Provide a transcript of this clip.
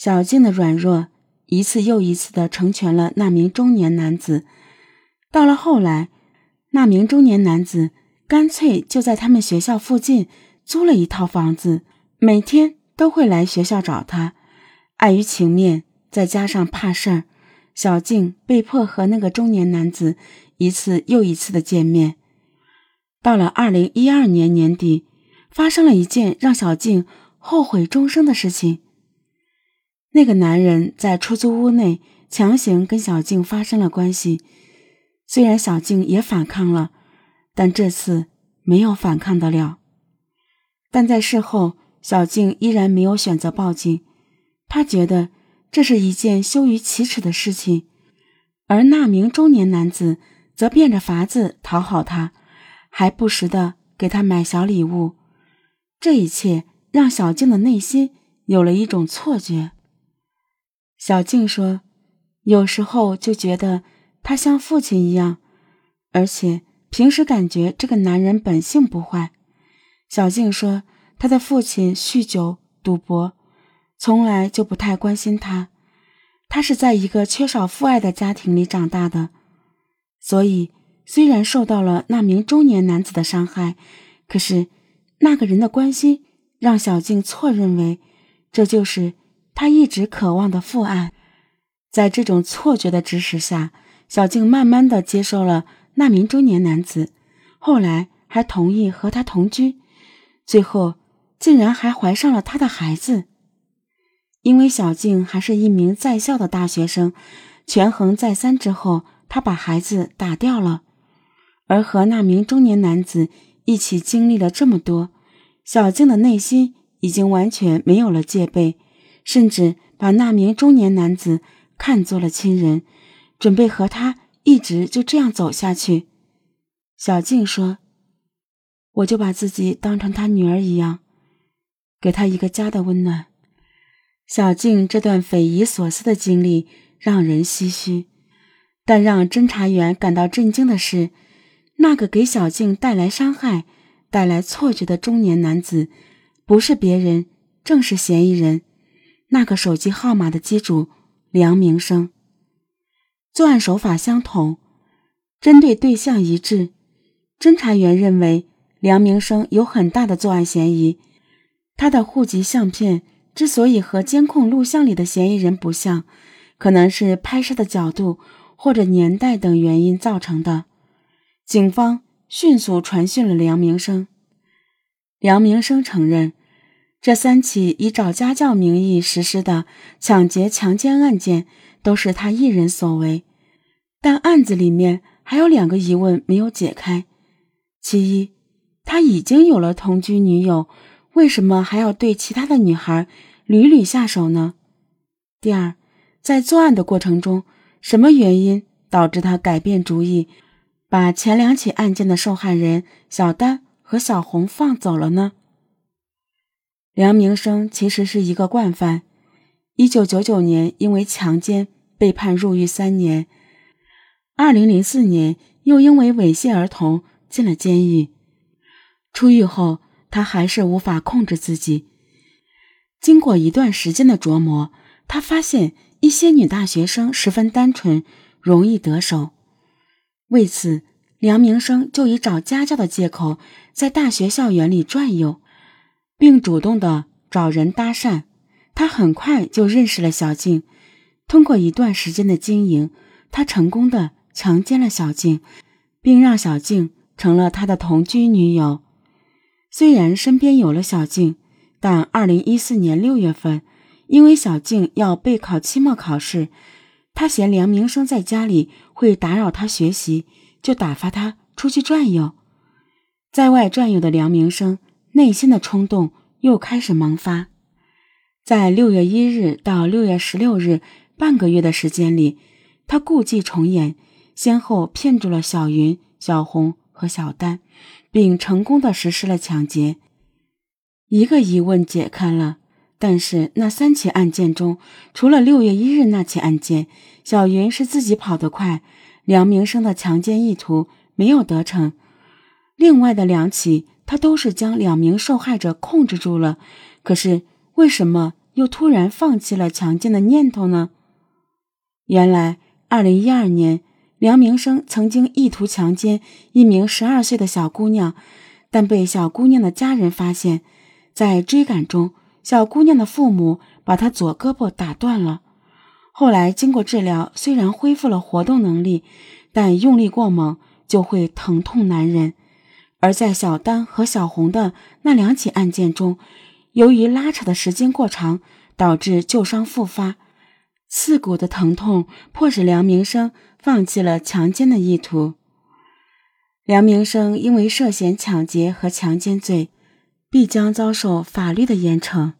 小静的软弱一次又一次的成全了那名中年男子。到了后来，那名中年男子干脆就在他们学校附近租了一套房子，每天都会来学校找他。碍于情面，再加上怕事儿，小静被迫和那个中年男子一次又一次的见面。到了二零一二年年底，发生了一件让小静后悔终生的事情。那个男人在出租屋内强行跟小静发生了关系，虽然小静也反抗了，但这次没有反抗得了。但在事后，小静依然没有选择报警，她觉得这是一件羞于启齿的事情，而那名中年男子则变着法子讨好她，还不时的给她买小礼物。这一切让小静的内心有了一种错觉。小静说：“有时候就觉得他像父亲一样，而且平时感觉这个男人本性不坏。”小静说：“他的父亲酗酒、赌博，从来就不太关心他。他是在一个缺少父爱的家庭里长大的，所以虽然受到了那名中年男子的伤害，可是那个人的关心让小静错认为这就是。”他一直渴望的父爱，在这种错觉的指使下，小静慢慢的接受了那名中年男子，后来还同意和他同居，最后竟然还怀上了他的孩子。因为小静还是一名在校的大学生，权衡再三之后，她把孩子打掉了。而和那名中年男子一起经历了这么多，小静的内心已经完全没有了戒备。甚至把那名中年男子看作了亲人，准备和他一直就这样走下去。小静说：“我就把自己当成他女儿一样，给他一个家的温暖。”小静这段匪夷所思的经历让人唏嘘，但让侦查员感到震惊的是，那个给小静带来伤害、带来错觉的中年男子，不是别人，正是嫌疑人。那个手机号码的机主梁明生，作案手法相同，针对对象一致。侦查员认为梁明生有很大的作案嫌疑。他的户籍相片之所以和监控录像里的嫌疑人不像，可能是拍摄的角度或者年代等原因造成的。警方迅速传讯了梁明生，梁明生承认。这三起以找家教名义实施的抢劫、强奸案件都是他一人所为，但案子里面还有两个疑问没有解开：其一，他已经有了同居女友，为什么还要对其他的女孩屡屡下手呢？第二，在作案的过程中，什么原因导致他改变主意，把前两起案件的受害人小丹和小红放走了呢？梁明生其实是一个惯犯，一九九九年因为强奸被判入狱三年，二零零四年又因为猥亵儿童进了监狱。出狱后，他还是无法控制自己。经过一段时间的琢磨，他发现一些女大学生十分单纯，容易得手。为此，梁明生就以找家教的借口，在大学校园里转悠。并主动的找人搭讪，他很快就认识了小静。通过一段时间的经营，他成功的强奸了小静，并让小静成了他的同居女友。虽然身边有了小静，但二零一四年六月份，因为小静要备考期末考试，他嫌梁明生在家里会打扰他学习，就打发他出去转悠。在外转悠的梁明生。内心的冲动又开始萌发，在六月一日到六月十六日半个月的时间里，他故伎重演，先后骗住了小云、小红和小丹，并成功的实施了抢劫。一个疑问解开了，但是那三起案件中，除了六月一日那起案件，小云是自己跑得快，梁明生的强奸意图没有得逞，另外的两起。他都是将两名受害者控制住了，可是为什么又突然放弃了强奸的念头呢？原来，二零一二年，梁明生曾经意图强奸一名十二岁的小姑娘，但被小姑娘的家人发现。在追赶中，小姑娘的父母把她左胳膊打断了。后来经过治疗，虽然恢复了活动能力，但用力过猛就会疼痛难忍。而在小丹和小红的那两起案件中，由于拉扯的时间过长，导致旧伤复发，刺骨的疼痛迫使梁明生放弃了强奸的意图。梁明生因为涉嫌抢劫和强奸罪，必将遭受法律的严惩。